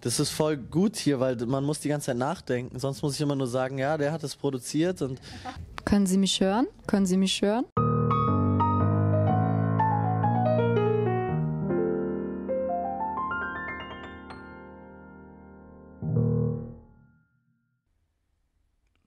Das ist voll gut hier, weil man muss die ganze Zeit nachdenken. Sonst muss ich immer nur sagen, ja, der hat es produziert und. Können Sie mich hören? Können Sie mich hören?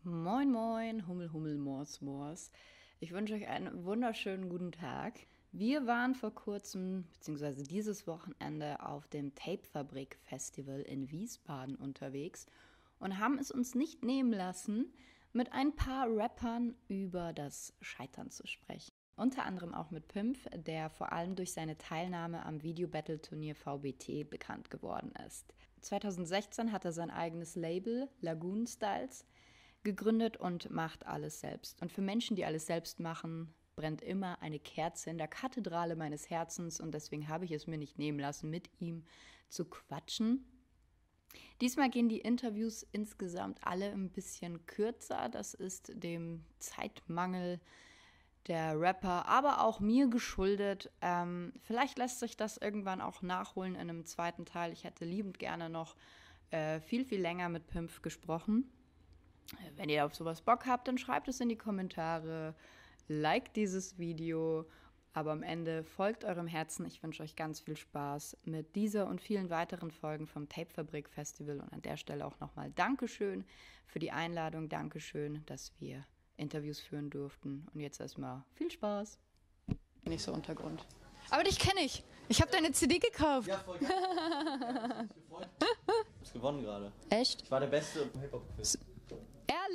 Moin, moin, Hummel, Hummel, Mors, Mors. Ich wünsche euch einen wunderschönen guten Tag. Wir waren vor kurzem, beziehungsweise dieses Wochenende, auf dem Tapefabrik Festival in Wiesbaden unterwegs und haben es uns nicht nehmen lassen, mit ein paar Rappern über das Scheitern zu sprechen. Unter anderem auch mit Pimpf, der vor allem durch seine Teilnahme am Video-Battle-Turnier VBT bekannt geworden ist. 2016 hat er sein eigenes Label, Lagoon Styles, gegründet und macht alles selbst. Und für Menschen, die alles selbst machen, brennt immer eine Kerze in der Kathedrale meines Herzens und deswegen habe ich es mir nicht nehmen lassen, mit ihm zu quatschen. Diesmal gehen die Interviews insgesamt alle ein bisschen kürzer. Das ist dem Zeitmangel der Rapper, aber auch mir geschuldet. Ähm, vielleicht lässt sich das irgendwann auch nachholen in einem zweiten Teil. Ich hätte liebend gerne noch äh, viel, viel länger mit Pimpf gesprochen. Wenn ihr auf sowas Bock habt, dann schreibt es in die Kommentare liked dieses Video, aber am Ende folgt eurem Herzen. Ich wünsche euch ganz viel Spaß mit dieser und vielen weiteren Folgen vom Tapefabrik Festival und an der Stelle auch nochmal Dankeschön für die Einladung, Dankeschön, dass wir Interviews führen durften und jetzt erstmal viel Spaß. Nicht so Untergrund. Aber dich kenne ich. Ich habe deine CD gekauft. Ja, voll geil. ja, ich hab's gewonnen gerade. Echt? Ich war der Beste Hip-Hop-Quiz.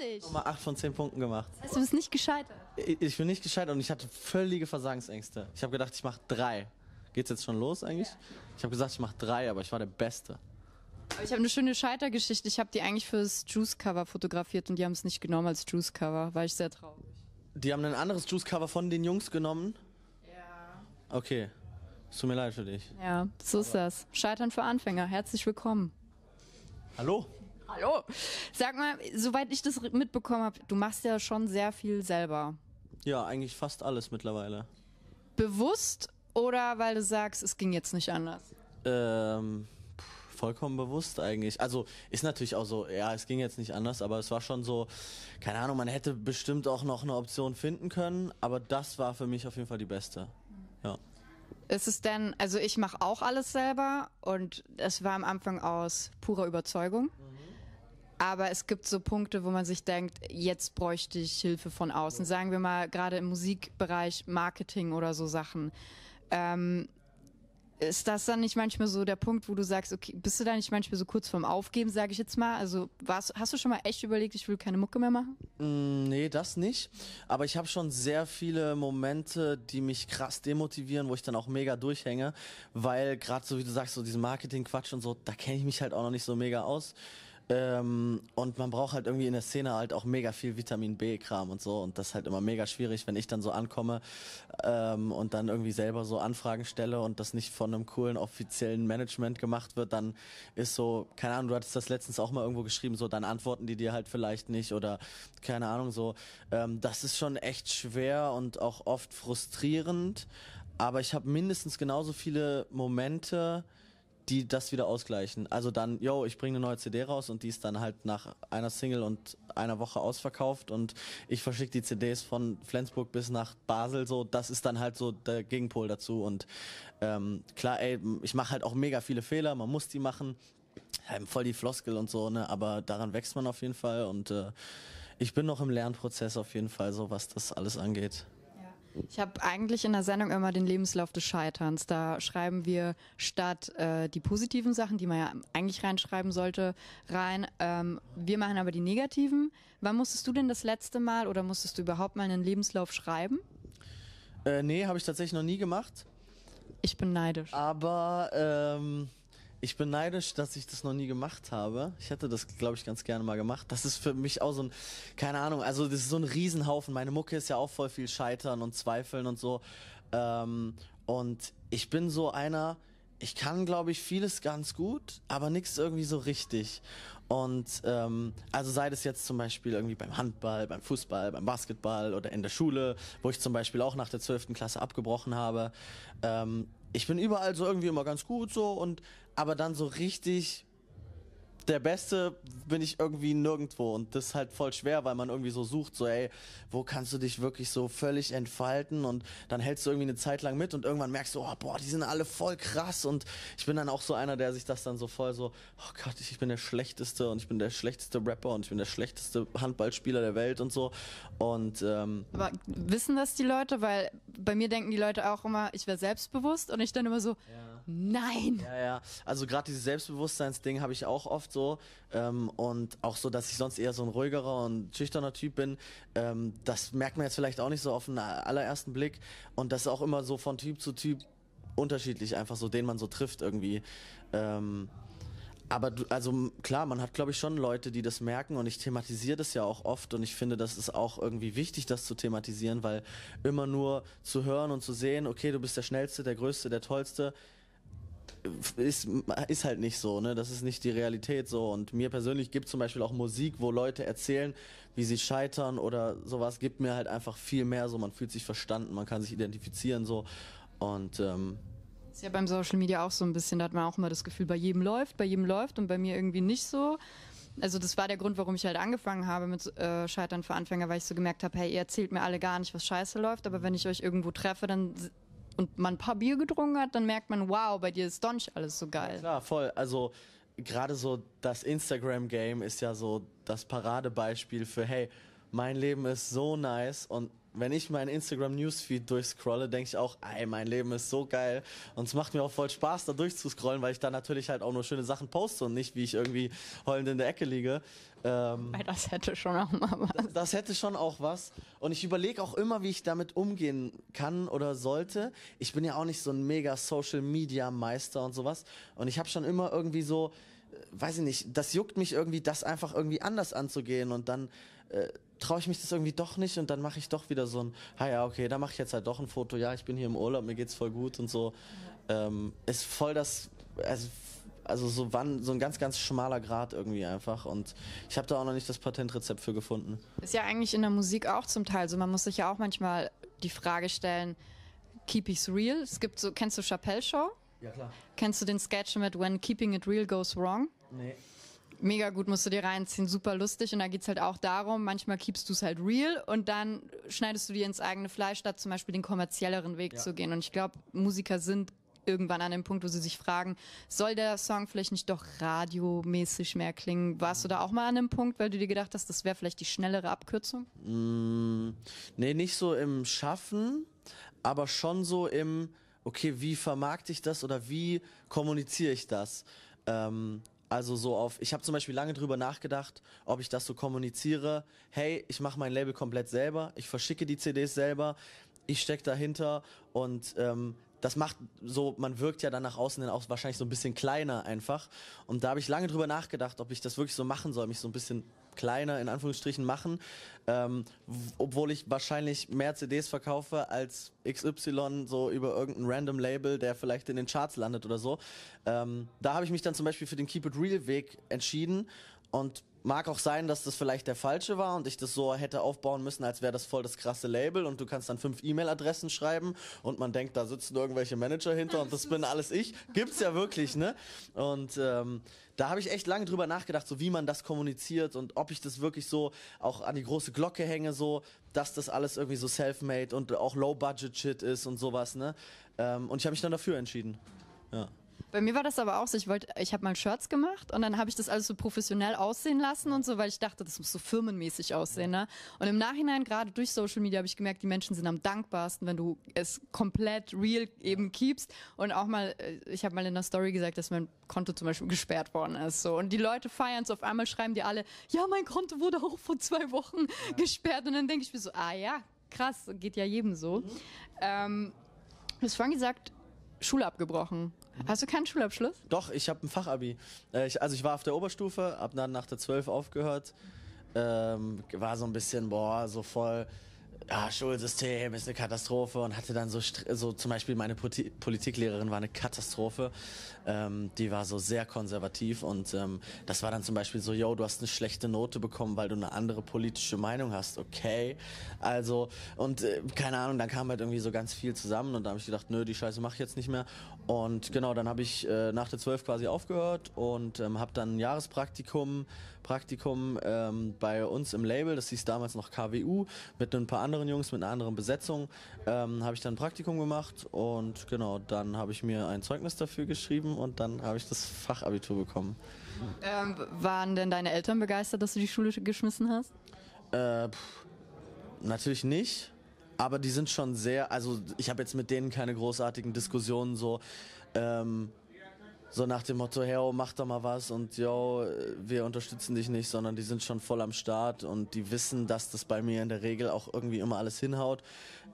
Ehrlich? Nochmal 8 von 10 Punkten gemacht. Das heißt, du bist nicht gescheitert? Ich, ich bin nicht gescheitert und ich hatte völlige Versagensängste. Ich habe gedacht, ich mache drei. Geht's jetzt schon los eigentlich? Ja. Ich habe gesagt, ich mache drei, aber ich war der Beste. Aber ich habe eine schöne Scheitergeschichte. Ich habe die eigentlich fürs Juice-Cover fotografiert und die haben es nicht genommen als Juice-Cover. War ich sehr traurig. Die haben ein anderes Juice-Cover von den Jungs genommen? Ja. Okay. Es tut mir leid für dich. Ja, so ist das. Scheitern für Anfänger. Herzlich willkommen. Hallo? Hallo. Sag mal, soweit ich das mitbekommen habe, du machst ja schon sehr viel selber. Ja, eigentlich fast alles mittlerweile. Bewusst oder weil du sagst, es ging jetzt nicht anders? Ähm, vollkommen bewusst eigentlich. Also ist natürlich auch so, ja, es ging jetzt nicht anders, aber es war schon so, keine Ahnung, man hätte bestimmt auch noch eine Option finden können, aber das war für mich auf jeden Fall die beste. Ja. Ist es denn, also ich mache auch alles selber und es war am Anfang aus purer Überzeugung. Mhm. Aber es gibt so Punkte, wo man sich denkt, jetzt bräuchte ich Hilfe von außen. Sagen wir mal, gerade im Musikbereich, Marketing oder so Sachen. Ähm, ist das dann nicht manchmal so der Punkt, wo du sagst, okay, bist du da nicht manchmal so kurz vorm Aufgeben, sage ich jetzt mal? Also warst, hast du schon mal echt überlegt, ich will keine Mucke mehr machen? Mm, nee, das nicht. Aber ich habe schon sehr viele Momente, die mich krass demotivieren, wo ich dann auch mega durchhänge, weil gerade so wie du sagst, so diesen Marketing-Quatsch und so, da kenne ich mich halt auch noch nicht so mega aus. Ähm, und man braucht halt irgendwie in der Szene halt auch mega viel Vitamin B-Kram und so. Und das ist halt immer mega schwierig, wenn ich dann so ankomme ähm, und dann irgendwie selber so Anfragen stelle und das nicht von einem coolen offiziellen Management gemacht wird, dann ist so, keine Ahnung, du hattest das letztens auch mal irgendwo geschrieben, so dann antworten die dir halt vielleicht nicht oder keine Ahnung, so. Ähm, das ist schon echt schwer und auch oft frustrierend. Aber ich habe mindestens genauso viele Momente, die das wieder ausgleichen. Also dann, yo, ich bringe eine neue CD raus und die ist dann halt nach einer Single und einer Woche ausverkauft und ich verschicke die CDs von Flensburg bis nach Basel so. Das ist dann halt so der Gegenpol dazu und ähm, klar, ey, ich mache halt auch mega viele Fehler, man muss die machen. Ja, voll die Floskel und so, ne? Aber daran wächst man auf jeden Fall und äh, ich bin noch im Lernprozess auf jeden Fall, so was das alles angeht. Ich habe eigentlich in der Sendung immer den Lebenslauf des Scheiterns. Da schreiben wir statt äh, die positiven Sachen, die man ja eigentlich reinschreiben sollte, rein. Ähm, wir machen aber die negativen. Wann musstest du denn das letzte Mal oder musstest du überhaupt mal einen Lebenslauf schreiben? Äh, nee, habe ich tatsächlich noch nie gemacht. Ich bin neidisch. Aber ähm, ich bin neidisch, dass ich das noch nie gemacht habe. Ich hätte das, glaube ich, ganz gerne mal gemacht. Das ist für mich auch so ein, keine Ahnung, also das ist so ein Riesenhaufen. Meine Mucke ist ja auch voll viel Scheitern und Zweifeln und so. Ähm, und ich bin so einer, ich kann, glaube ich, vieles ganz gut, aber nichts irgendwie so richtig. Und ähm, also sei das jetzt zum Beispiel irgendwie beim Handball, beim Fußball, beim Basketball oder in der Schule, wo ich zum Beispiel auch nach der zwölften Klasse abgebrochen habe. Ähm, ich bin überall so irgendwie immer ganz gut so und aber dann so richtig der Beste bin ich irgendwie nirgendwo und das ist halt voll schwer, weil man irgendwie so sucht, so ey, wo kannst du dich wirklich so völlig entfalten und dann hältst du irgendwie eine Zeit lang mit und irgendwann merkst du, oh boah, die sind alle voll krass und ich bin dann auch so einer, der sich das dann so voll so, oh Gott, ich bin der Schlechteste und ich bin der schlechteste Rapper und ich bin der schlechteste Handballspieler der Welt und so und ähm, Aber wissen das die Leute? Weil bei mir denken die Leute auch immer, ich wäre selbstbewusst und ich dann immer so, ja. nein. Ja, ja. Also gerade dieses Selbstbewusstseinsding habe ich auch oft so. Ähm, und auch so, dass ich sonst eher so ein ruhigerer und schüchterner Typ bin. Ähm, das merkt man jetzt vielleicht auch nicht so auf den allerersten Blick. Und das ist auch immer so von Typ zu Typ unterschiedlich, einfach so, den man so trifft irgendwie. Ähm, aber du, also klar, man hat glaube ich schon Leute, die das merken und ich thematisiere das ja auch oft und ich finde, das ist auch irgendwie wichtig, das zu thematisieren, weil immer nur zu hören und zu sehen, okay, du bist der Schnellste, der Größte, der Tollste, ist, ist halt nicht so, ne? Das ist nicht die Realität so. Und mir persönlich gibt zum Beispiel auch Musik, wo Leute erzählen, wie sie scheitern oder sowas, gibt mir halt einfach viel mehr so. Man fühlt sich verstanden, man kann sich identifizieren so. Und ähm, ist ja beim Social Media auch so ein bisschen, da hat man auch immer das Gefühl, bei jedem läuft, bei jedem läuft und bei mir irgendwie nicht so. Also das war der Grund, warum ich halt angefangen habe mit äh, Scheitern für Anfänger, weil ich so gemerkt habe, hey, ihr erzählt mir alle gar nicht, was scheiße läuft, aber wenn ich euch irgendwo treffe, dann und man ein paar Bier getrunken hat, dann merkt man, wow, bei dir ist doch nicht alles so geil. Ja, klar, voll. Also gerade so das Instagram-Game ist ja so das Paradebeispiel für, hey, mein Leben ist so nice und wenn ich meinen Instagram Newsfeed durchscrolle, denke ich auch, ey, mein Leben ist so geil. Und es macht mir auch voll Spaß, da durchzuscrollen, weil ich da natürlich halt auch nur schöne Sachen poste und nicht, wie ich irgendwie heulend in der Ecke liege. Ähm, weil das hätte schon auch mal was. Das, das hätte schon auch was. Und ich überlege auch immer, wie ich damit umgehen kann oder sollte. Ich bin ja auch nicht so ein mega Social Media Meister und sowas. Und ich habe schon immer irgendwie so, äh, weiß ich nicht, das juckt mich irgendwie, das einfach irgendwie anders anzugehen und dann äh, traue ich mich das irgendwie doch nicht und dann mache ich doch wieder so ein, ah ja, okay, da mache ich jetzt halt doch ein Foto, ja, ich bin hier im Urlaub, mir geht's voll gut und so. Ja. Ähm, ist voll das, also, also so wann, so ein ganz, ganz schmaler Grad irgendwie einfach und ich habe da auch noch nicht das Patentrezept für gefunden. Ist ja eigentlich in der Musik auch zum Teil so, man muss sich ja auch manchmal die Frage stellen, keep ich's real? Es gibt so, kennst du Chappelle Show? Ja, klar. Kennst du den Sketch mit When Keeping It Real Goes Wrong? Nee mega gut, musst du dir reinziehen, super lustig. Und da geht es halt auch darum, manchmal keepst du es halt real und dann schneidest du dir ins eigene Fleisch, statt zum Beispiel den kommerzielleren Weg ja. zu gehen. Und ich glaube, Musiker sind irgendwann an dem Punkt, wo sie sich fragen, soll der Song vielleicht nicht doch radiomäßig mehr klingen? Warst du da auch mal an dem Punkt, weil du dir gedacht hast, das wäre vielleicht die schnellere Abkürzung? Mm, nee, nicht so im Schaffen, aber schon so im, okay, wie vermarkte ich das oder wie kommuniziere ich das? Ähm, also so auf, ich habe zum Beispiel lange drüber nachgedacht, ob ich das so kommuniziere. Hey, ich mache mein Label komplett selber, ich verschicke die CDs selber, ich stecke dahinter und ähm, das macht so, man wirkt ja dann nach außen hin auch wahrscheinlich so ein bisschen kleiner einfach. Und da habe ich lange drüber nachgedacht, ob ich das wirklich so machen soll, mich so ein bisschen kleiner in Anführungsstrichen machen, ähm, obwohl ich wahrscheinlich mehr CDs verkaufe als XY so über irgendein random Label, der vielleicht in den Charts landet oder so. Ähm, da habe ich mich dann zum Beispiel für den Keep It Real Weg entschieden und Mag auch sein, dass das vielleicht der falsche war und ich das so hätte aufbauen müssen, als wäre das voll das krasse Label und du kannst dann fünf E-Mail-Adressen schreiben und man denkt, da sitzen irgendwelche Manager hinter und das bin alles ich. Gibt's ja wirklich, ne? Und ähm, da habe ich echt lange drüber nachgedacht, so wie man das kommuniziert und ob ich das wirklich so auch an die große Glocke hänge, so, dass das alles irgendwie so self-made und auch Low-Budget-Shit ist und sowas, ne? Ähm, und ich habe mich dann dafür entschieden. Ja. Bei mir war das aber auch so, ich wollte, ich habe mal Shirts gemacht und dann habe ich das alles so professionell aussehen lassen und so, weil ich dachte, das muss so firmenmäßig aussehen. Ne? Und im Nachhinein, gerade durch Social Media, habe ich gemerkt, die Menschen sind am dankbarsten, wenn du es komplett real eben keepst. Und auch mal, äh, ich habe mal in der Story gesagt, dass mein Konto zum Beispiel gesperrt worden ist. So. Und die Leute feiern es, auf einmal schreiben die alle, ja, mein Konto wurde auch vor zwei Wochen ja. gesperrt. Und dann denke ich mir so, ah ja, krass, geht ja jedem so. Mhm. Ähm, du hast vorhin gesagt, Schule abgebrochen. Hast du keinen Schulabschluss? Doch, ich habe ein Fachabi. Äh, also ich war auf der Oberstufe, habe dann nach der 12 aufgehört. Ähm, war so ein bisschen, boah, so voll ja, Schulsystem ist eine Katastrophe und hatte dann so, so zum Beispiel meine Poli Politiklehrerin war eine Katastrophe. Ähm, die war so sehr konservativ und ähm, das war dann zum Beispiel so, yo, du hast eine schlechte Note bekommen, weil du eine andere politische Meinung hast, okay. Also, und äh, keine Ahnung, dann kam halt irgendwie so ganz viel zusammen und da habe ich gedacht, nö, die Scheiße mache ich jetzt nicht mehr. Und genau, dann habe ich äh, nach der 12 quasi aufgehört und ähm, habe dann ein Jahrespraktikum Praktikum ähm, bei uns im Label, das hieß damals noch KWU, mit ein paar anderen Jungs, mit einer anderen Besetzung, ähm, habe ich dann ein Praktikum gemacht und genau, dann habe ich mir ein Zeugnis dafür geschrieben und dann habe ich das Fachabitur bekommen. Ähm, waren denn deine Eltern begeistert, dass du die Schule geschmissen hast? Äh, pff, natürlich nicht, aber die sind schon sehr, also ich habe jetzt mit denen keine großartigen Diskussionen so. Ähm, so nach dem Motto, hey, oh, mach doch mal was und yo, wir unterstützen dich nicht, sondern die sind schon voll am Start und die wissen, dass das bei mir in der Regel auch irgendwie immer alles hinhaut.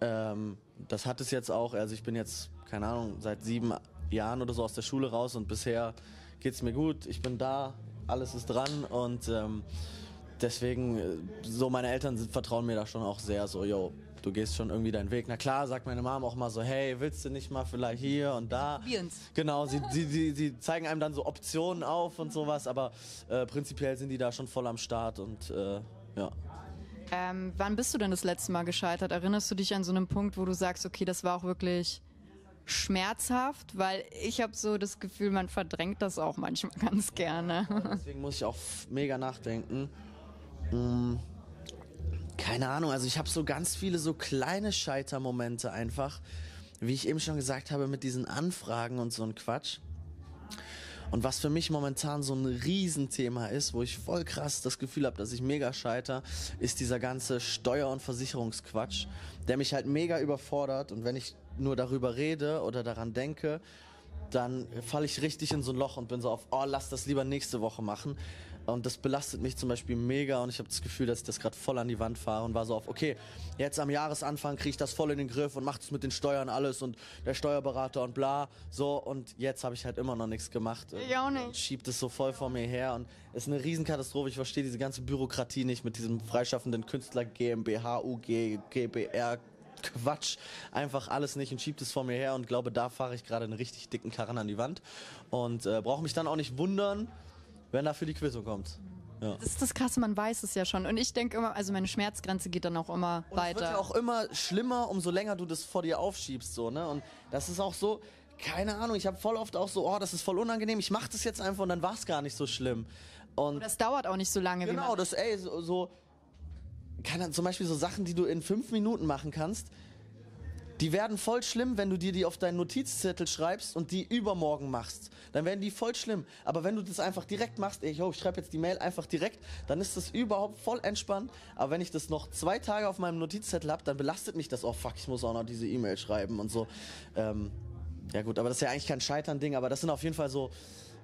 Ähm, das hat es jetzt auch, also ich bin jetzt, keine Ahnung, seit sieben Jahren oder so aus der Schule raus und bisher geht's mir gut, ich bin da, alles ist dran und ähm, deswegen, äh, so meine Eltern sind, vertrauen mir da schon auch sehr, so, yo, du gehst schon irgendwie deinen Weg. Na klar, sagt meine Mom auch mal so, hey, willst du nicht mal vielleicht hier und da? Probieren's. Genau, sie, sie, sie, sie zeigen einem dann so Optionen auf und sowas, aber äh, prinzipiell sind die da schon voll am Start und äh, ja. Ähm, wann bist du denn das letzte Mal gescheitert? Erinnerst du dich an so einen Punkt, wo du sagst, okay, das war auch wirklich schmerzhaft, weil ich habe so das Gefühl, man verdrängt das auch manchmal ganz gerne. Deswegen muss ich auch mega nachdenken. Hm keine Ahnung, also ich habe so ganz viele so kleine Scheitermomente einfach, wie ich eben schon gesagt habe, mit diesen Anfragen und so ein Quatsch. Und was für mich momentan so ein Riesenthema ist, wo ich voll krass das Gefühl habe, dass ich mega scheiter, ist dieser ganze Steuer- und Versicherungsquatsch, der mich halt mega überfordert. Und wenn ich nur darüber rede oder daran denke, dann falle ich richtig in so ein Loch und bin so auf, oh, lass das lieber nächste Woche machen. Und das belastet mich zum Beispiel mega und ich habe das Gefühl, dass ich das gerade voll an die Wand fahre und war so auf, okay, jetzt am Jahresanfang kriege ich das voll in den Griff und macht es mit den Steuern alles und der Steuerberater und bla. So, und jetzt habe ich halt immer noch nichts gemacht. Ich auch nicht. Schiebt es so voll vor mir her und es ist eine Riesenkatastrophe. Ich verstehe diese ganze Bürokratie nicht mit diesem freischaffenden Künstler GmbH, UG, GBR, Quatsch, einfach alles nicht und schiebt es vor mir her und glaube, da fahre ich gerade einen richtig dicken Karren an die Wand und äh, brauche mich dann auch nicht wundern, wenn dafür die Quizung kommt. Ja. Das ist das Krasse, man weiß es ja schon. Und ich denke immer, also meine Schmerzgrenze geht dann auch immer und weiter. Es wird ja auch immer schlimmer, umso länger du das vor dir aufschiebst, so, ne? Und das ist auch so, keine Ahnung, ich habe voll oft auch so, oh, das ist voll unangenehm, ich mach das jetzt einfach und dann war es gar nicht so schlimm. Und das dauert auch nicht so lange. Genau, das, ey, so, so kann zum Beispiel so Sachen, die du in fünf Minuten machen kannst, die werden voll schlimm, wenn du dir die auf deinen Notizzettel schreibst und die übermorgen machst. Dann werden die voll schlimm. Aber wenn du das einfach direkt machst, ey, yo, ich schreibe jetzt die Mail einfach direkt, dann ist das überhaupt voll entspannt. Aber wenn ich das noch zwei Tage auf meinem Notizzettel habe, dann belastet mich das. Oh fuck, ich muss auch noch diese E-Mail schreiben und so. Ähm, ja gut, aber das ist ja eigentlich kein Scheitern-Ding, aber das sind auf jeden Fall so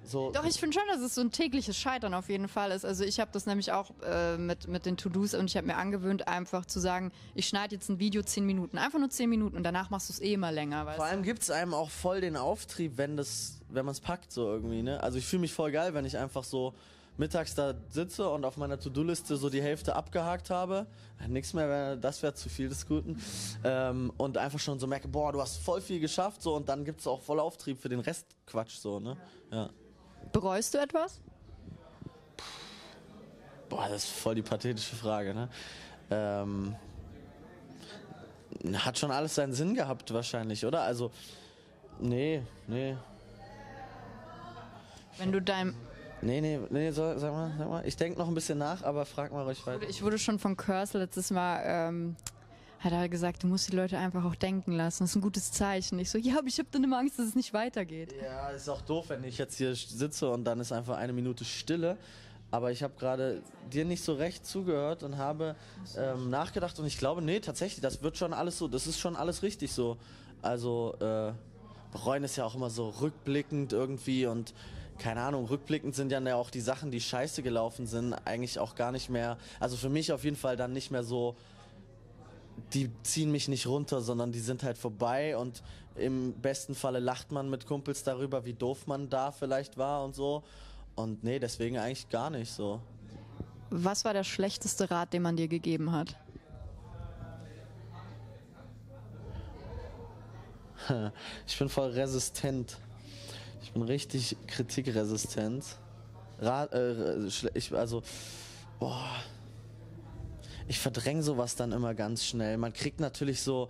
so Doch, ich finde schon, dass es so ein tägliches Scheitern auf jeden Fall ist. Also ich habe das nämlich auch äh, mit, mit den To-Dos und ich habe mir angewöhnt, einfach zu sagen, ich schneide jetzt ein Video zehn Minuten, einfach nur zehn Minuten und danach machst du es eh immer länger. Vor allem gibt es einem auch voll den Auftrieb, wenn das, wenn man es packt so irgendwie. Ne? Also ich fühle mich voll geil, wenn ich einfach so mittags da sitze und auf meiner To-Do-Liste so die Hälfte abgehakt habe. Nichts mehr, das wäre zu viel des Guten. Ähm, und einfach schon so merke, boah, du hast voll viel geschafft so und dann gibt es auch voll Auftrieb für den Rest Quatsch so, ne? Ja. Bereust du etwas? Boah, das ist voll die pathetische Frage, ne? Ähm, hat schon alles seinen Sinn gehabt wahrscheinlich, oder? Also, nee, nee. Wenn du deinem... Nee, nee, nee, so, sag mal, sag mal. Ich denke noch ein bisschen nach, aber frag mal ruhig weiter. Ich wurde schon von Curse letztes Mal ähm, hat er gesagt, du musst die Leute einfach auch denken lassen. Das ist ein gutes Zeichen. Ich so, ja, aber ich habe dann immer Angst, dass es nicht weitergeht. Ja, ist auch doof, wenn ich jetzt hier sitze und dann ist einfach eine Minute Stille. Aber ich habe gerade dir nicht so recht zugehört und habe ähm, nachgedacht und ich glaube, nee, tatsächlich, das wird schon alles so, das ist schon alles richtig so. Also, äh, bereuen ist ja auch immer so rückblickend irgendwie und keine Ahnung, rückblickend sind ja auch die Sachen, die scheiße gelaufen sind, eigentlich auch gar nicht mehr, also für mich auf jeden Fall dann nicht mehr so die ziehen mich nicht runter, sondern die sind halt vorbei und im besten Falle lacht man mit Kumpels darüber, wie doof man da vielleicht war und so. Und nee, deswegen eigentlich gar nicht so. Was war der schlechteste Rat, den man dir gegeben hat? Ich bin voll resistent. Ich bin richtig kritikresistent. Rat, äh, ich, also, boah ich verdränge sowas dann immer ganz schnell. Man kriegt natürlich so,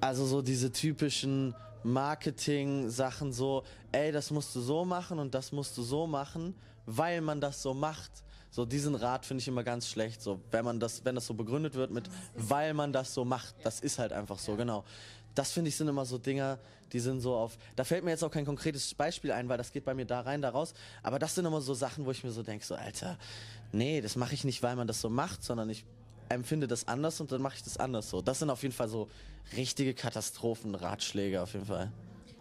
also so diese typischen Marketing-Sachen so, ey, das musst du so machen und das musst du so machen, weil man das so macht. So diesen Rat finde ich immer ganz schlecht. So wenn man das, wenn das so begründet wird mit, weil man das so macht, das ist halt einfach so, genau. Das finde ich sind immer so Dinger, die sind so auf. Da fällt mir jetzt auch kein konkretes Beispiel ein, weil das geht bei mir da rein, da raus. Aber das sind immer so Sachen, wo ich mir so denke, so Alter, nee, das mache ich nicht, weil man das so macht, sondern ich empfinde das anders und dann mache ich das anders so. Das sind auf jeden Fall so richtige Katastrophenratschläge auf jeden Fall.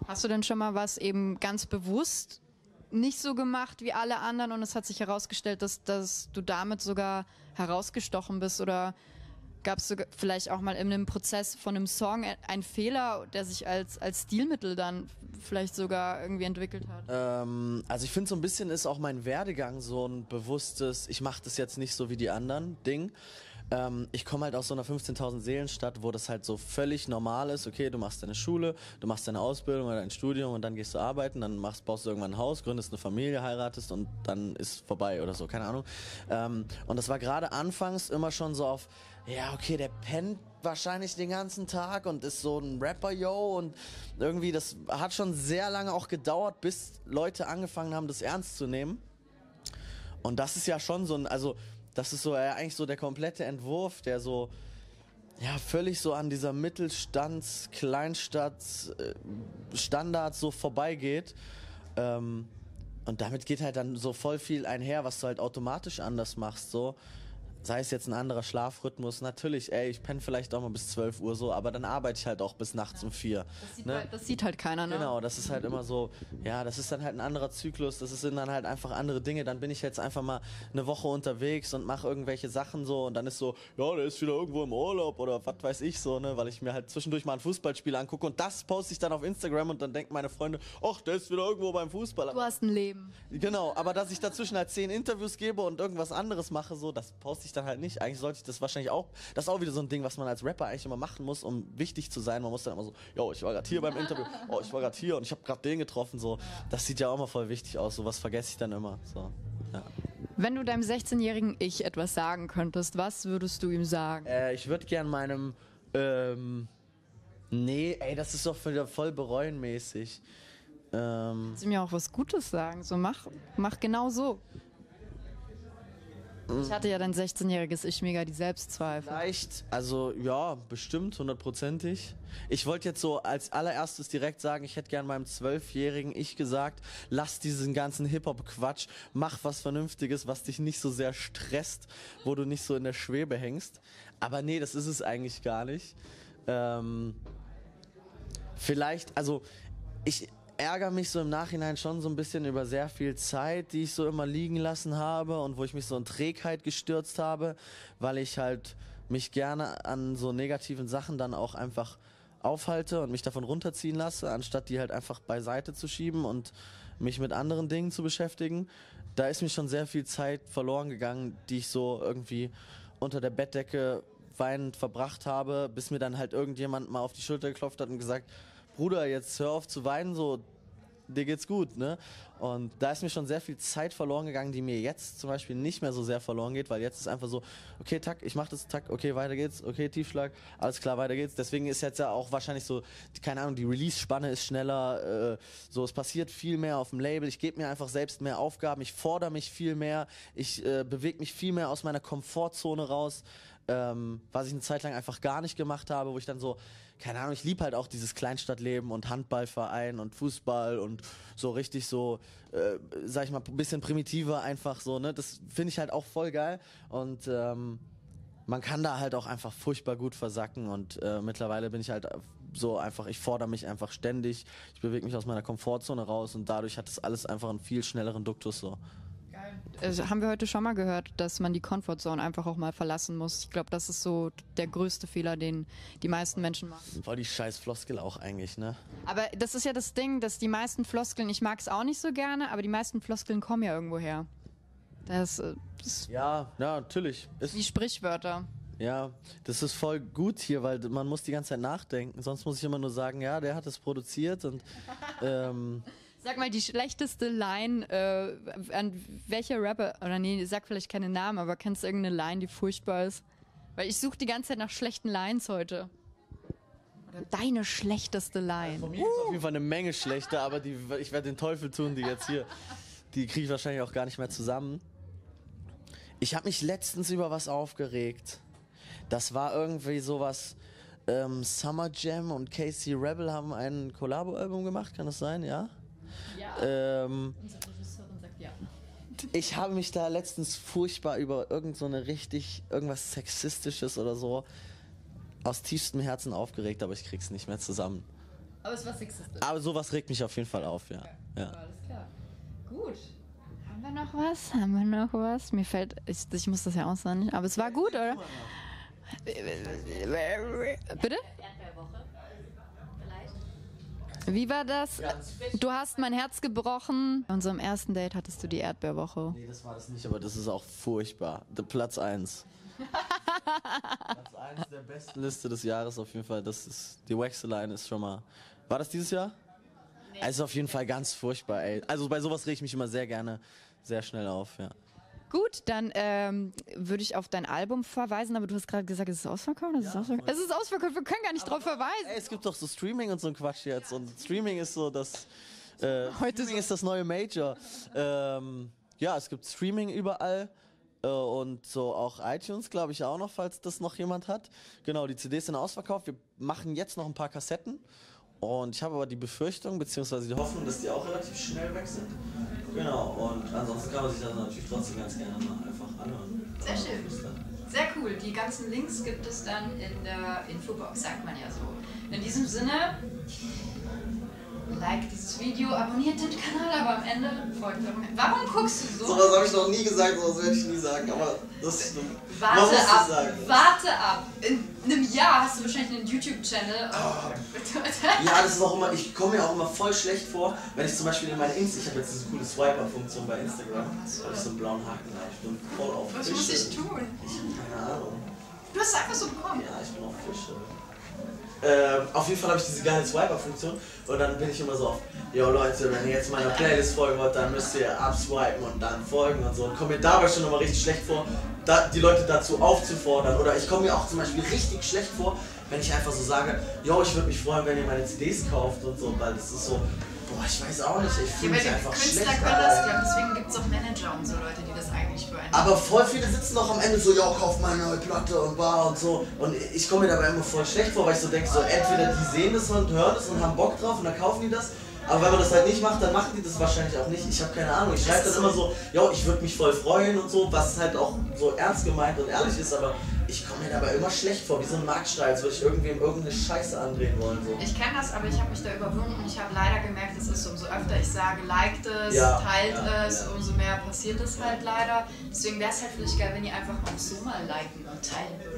Hast du denn schon mal was eben ganz bewusst nicht so gemacht wie alle anderen und es hat sich herausgestellt, dass, dass du damit sogar herausgestochen bist oder gab es vielleicht auch mal in einem Prozess von einem Song einen Fehler, der sich als, als Stilmittel dann vielleicht sogar irgendwie entwickelt hat? Ähm, also ich finde so ein bisschen ist auch mein Werdegang so ein bewusstes, ich mache das jetzt nicht so wie die anderen Ding. Ähm, ich komme halt aus so einer 15.000 Seelenstadt, wo das halt so völlig normal ist. Okay, du machst deine Schule, du machst deine Ausbildung oder dein Studium und dann gehst du arbeiten, dann machst, baust du irgendwann ein Haus, gründest eine Familie, heiratest und dann ist vorbei oder so, keine Ahnung. Ähm, und das war gerade anfangs immer schon so auf, ja, okay, der pennt wahrscheinlich den ganzen Tag und ist so ein Rapper, yo, und irgendwie, das hat schon sehr lange auch gedauert, bis Leute angefangen haben, das ernst zu nehmen. Und das ist ja schon so ein, also das ist so ja, eigentlich so der komplette Entwurf, der so ja völlig so an dieser Mittelstands Kleinstadt äh, Standards so vorbeigeht. Ähm, und damit geht halt dann so voll viel einher, was du halt automatisch anders machst so sei es jetzt ein anderer Schlafrhythmus, natürlich, ey, ich penne vielleicht auch mal bis 12 Uhr so, aber dann arbeite ich halt auch bis nachts um 4. Das sieht, ne? halt, das sieht, halt, keiner, ne? Genau, das ist halt immer so, ja, das ist dann halt ein anderer Zyklus, das sind dann halt einfach andere Dinge, dann bin ich jetzt einfach mal eine Woche unterwegs und mache irgendwelche Sachen so und dann ist so, ja, der ist wieder irgendwo im Urlaub oder was weiß ich so, ne, weil ich mir halt zwischendurch mal ein Fußballspiel angucke und das poste ich dann auf Instagram und dann denken meine Freunde, ach, der ist wieder irgendwo beim Fußball. Du hast ein Leben. Genau, aber dass ich dazwischen halt zehn Interviews gebe und irgendwas anderes mache, so, das poste ich dann halt nicht. Eigentlich sollte ich das wahrscheinlich auch. Das ist auch wieder so ein Ding, was man als Rapper eigentlich immer machen muss, um wichtig zu sein. Man muss dann immer so, yo, ich war gerade hier beim Interview, oh, ich war gerade hier und ich habe gerade den getroffen. So, das sieht ja auch mal voll wichtig aus. So was vergesse ich dann immer. So, ja. Wenn du deinem 16-jährigen Ich etwas sagen könntest, was würdest du ihm sagen? Äh, ich würde gern meinem, ähm, nee, ey, das ist doch wieder voll bereuenmäßig. Ähm, Kannst du mir auch was Gutes sagen? So mach, mach genau so. Ich hatte ja dein 16-jähriges Ich mega die Selbstzweifel. Vielleicht, also ja, bestimmt, hundertprozentig. Ich wollte jetzt so als allererstes direkt sagen, ich hätte gern meinem zwölfjährigen Ich gesagt, lass diesen ganzen Hip-Hop-Quatsch, mach was Vernünftiges, was dich nicht so sehr stresst, wo du nicht so in der Schwebe hängst. Aber nee, das ist es eigentlich gar nicht. Ähm, vielleicht, also ich, ärgere mich so im Nachhinein schon so ein bisschen über sehr viel Zeit, die ich so immer liegen lassen habe und wo ich mich so in Trägheit gestürzt habe, weil ich halt mich gerne an so negativen Sachen dann auch einfach aufhalte und mich davon runterziehen lasse, anstatt die halt einfach beiseite zu schieben und mich mit anderen Dingen zu beschäftigen. Da ist mir schon sehr viel Zeit verloren gegangen, die ich so irgendwie unter der Bettdecke weinend verbracht habe, bis mir dann halt irgendjemand mal auf die Schulter geklopft hat und gesagt, Bruder, jetzt hör auf zu weinen, so, dir geht's gut, ne? Und da ist mir schon sehr viel Zeit verloren gegangen, die mir jetzt zum Beispiel nicht mehr so sehr verloren geht, weil jetzt ist einfach so, okay, tack, ich mach das, tack, okay, weiter geht's, okay, Tiefschlag, alles klar, weiter geht's. Deswegen ist jetzt ja auch wahrscheinlich so, keine Ahnung, die Release-Spanne ist schneller, äh, so, es passiert viel mehr auf dem Label, ich gebe mir einfach selbst mehr Aufgaben, ich fordere mich viel mehr, ich äh, bewege mich viel mehr aus meiner Komfortzone raus, ähm, was ich eine Zeit lang einfach gar nicht gemacht habe, wo ich dann so, keine Ahnung, ich liebe halt auch dieses Kleinstadtleben und Handballverein und Fußball und so richtig so, äh, sag ich mal, ein bisschen primitiver einfach so, ne? Das finde ich halt auch voll geil und ähm, man kann da halt auch einfach furchtbar gut versacken und äh, mittlerweile bin ich halt so einfach, ich fordere mich einfach ständig, ich bewege mich aus meiner Komfortzone raus und dadurch hat das alles einfach einen viel schnelleren Duktus so. Also haben wir heute schon mal gehört, dass man die Comfortzone einfach auch mal verlassen muss. Ich glaube, das ist so der größte Fehler, den die meisten Menschen machen. Voll die scheiß Floskel auch eigentlich, ne? Aber das ist ja das Ding, dass die meisten Floskeln, ich mag es auch nicht so gerne, aber die meisten Floskeln kommen ja irgendwo her. Das, äh, das ja, ja, natürlich. Ist wie Sprichwörter. Ja, das ist voll gut hier, weil man muss die ganze Zeit nachdenken. Sonst muss ich immer nur sagen, ja, der hat es produziert und ähm, Sag mal, die schlechteste Line, äh, an welcher Rapper, oder nee, sag vielleicht keine Namen, aber kennst du irgendeine Line, die furchtbar ist? Weil ich suche die ganze Zeit nach schlechten Lines heute. Deine schlechteste Line. von mir ist auf jeden Fall eine Menge schlechter, aber die, ich werde den Teufel tun, die jetzt hier, die kriege ich wahrscheinlich auch gar nicht mehr zusammen. Ich habe mich letztens über was aufgeregt. Das war irgendwie sowas. Ähm, Summer Jam und Casey Rebel haben ein Collabo-Album gemacht, kann das sein? Ja. Ähm, unsere Regisseurin sagt ja. ich habe mich da letztens furchtbar über irgend so eine richtig irgendwas sexistisches oder so aus tiefstem Herzen aufgeregt, aber ich krieg's nicht mehr zusammen. Aber es war sexistisch. Aber sowas regt mich auf jeden Fall auf, ja. ja. Alles klar. Gut. Haben wir noch was? Haben wir noch was? Mir fällt, ich, ich muss das ja aussagen, aber es war gut, oder? Bitte? Wie war das? Du hast mein Herz gebrochen. Bei unserem ersten Date hattest du die Erdbeerwoche. Nee, das war das nicht, aber das ist auch furchtbar. Der Platz 1. Platz 1 der besten Liste des Jahres auf jeden Fall. Das ist, die Waxeline ist schon mal. War das dieses Jahr? Nee. Also auf jeden Fall ganz furchtbar, ey. Also bei sowas reg ich mich immer sehr gerne, sehr schnell auf, ja. Gut, dann ähm, würde ich auf dein Album verweisen, aber du hast gerade gesagt, es ist ausverkauft. Es, ist ausverkauft. es ist ausverkauft, wir können gar nicht drauf verweisen. Ey, es gibt doch so Streaming und so ein Quatsch jetzt. Und Streaming ist so das. Äh, Heute Streaming ist das neue Major. Ähm, ja, es gibt Streaming überall. Äh, und so auch iTunes, glaube ich, auch noch, falls das noch jemand hat. Genau, die CDs sind ausverkauft. Wir machen jetzt noch ein paar Kassetten. Und ich habe aber die Befürchtung, beziehungsweise die Hoffnung, dass die auch relativ schnell weg sind. Genau, und ansonsten kann man sich das natürlich trotzdem ganz gerne mal einfach anhören. Sehr schön. Sehr cool. Die ganzen Links gibt es dann in der Infobox, sagt man ja so. In diesem Sinne, like dieses Video, abonniert den Kanal, aber am Ende folgt eurem. Warum guckst du so? Sowas habe ich noch nie gesagt, sowas werde ich nie sagen, aber das. Man Warte ab, sagen. warte ab. In einem Jahr hast du wahrscheinlich einen YouTube-Channel. Ah. Ja, das ist auch immer, ich komme mir auch immer voll schlecht vor, wenn ich zum Beispiel in meine Insta, ich habe jetzt diese coole Swiper-Funktion bei Instagram, da habe ich so einen blauen Haken da, ich bin voll auf Was Fische. muss ich tun? Ich habe keine Ahnung. Du hast es einfach so bekommen. Ja, ich bin auf Fische. Ähm, auf jeden Fall habe ich diese geile Swiper-Funktion und dann bin ich immer so auf, yo Leute, wenn ihr jetzt meiner Playlist folgen wollt, dann müsst ihr abswipen und dann folgen und so. Und komme mir dabei schon immer richtig schlecht vor, da, die Leute dazu aufzufordern. Oder ich komme mir auch zum Beispiel richtig schlecht vor, wenn ich einfach so sage, yo, ich würde mich freuen, wenn ihr meine CDs kauft und so, weil das ist so, boah, ich weiß auch nicht, ich Ja, fühle weil mich einfach Künstler schlecht. können das, ja, deswegen gibt es auch Manager und so Leute, die das eigentlich für einen. Aber voll viele sitzen noch am Ende so, ja, kauf meine neue Platte und bar und so. Und ich komme mir dabei immer voll schlecht vor, weil ich so denke, so entweder die sehen das und hören es und haben Bock drauf und dann kaufen die das. Aber wenn man das halt nicht macht, dann machen die das wahrscheinlich auch nicht. Ich habe keine Ahnung. Ich schreibe dann immer so, ja, ich würde mich voll freuen und so, was halt auch so ernst gemeint und ehrlich ist, aber ich komme mir dabei immer schlecht vor, wie so ein Marktstall, als würde ich irgendwem irgendeine Scheiße andrehen wollen. So. Ich kenne das, aber ich habe mich da überwunden und ich habe leider gemerkt, es ist umso öfter ich sage, liked es, Ja, teilt ja, es, ja. umso mehr passiert es halt leider. Deswegen wäre es halt vielleicht geil, wenn ihr einfach auch so mal liken und teilen würdet.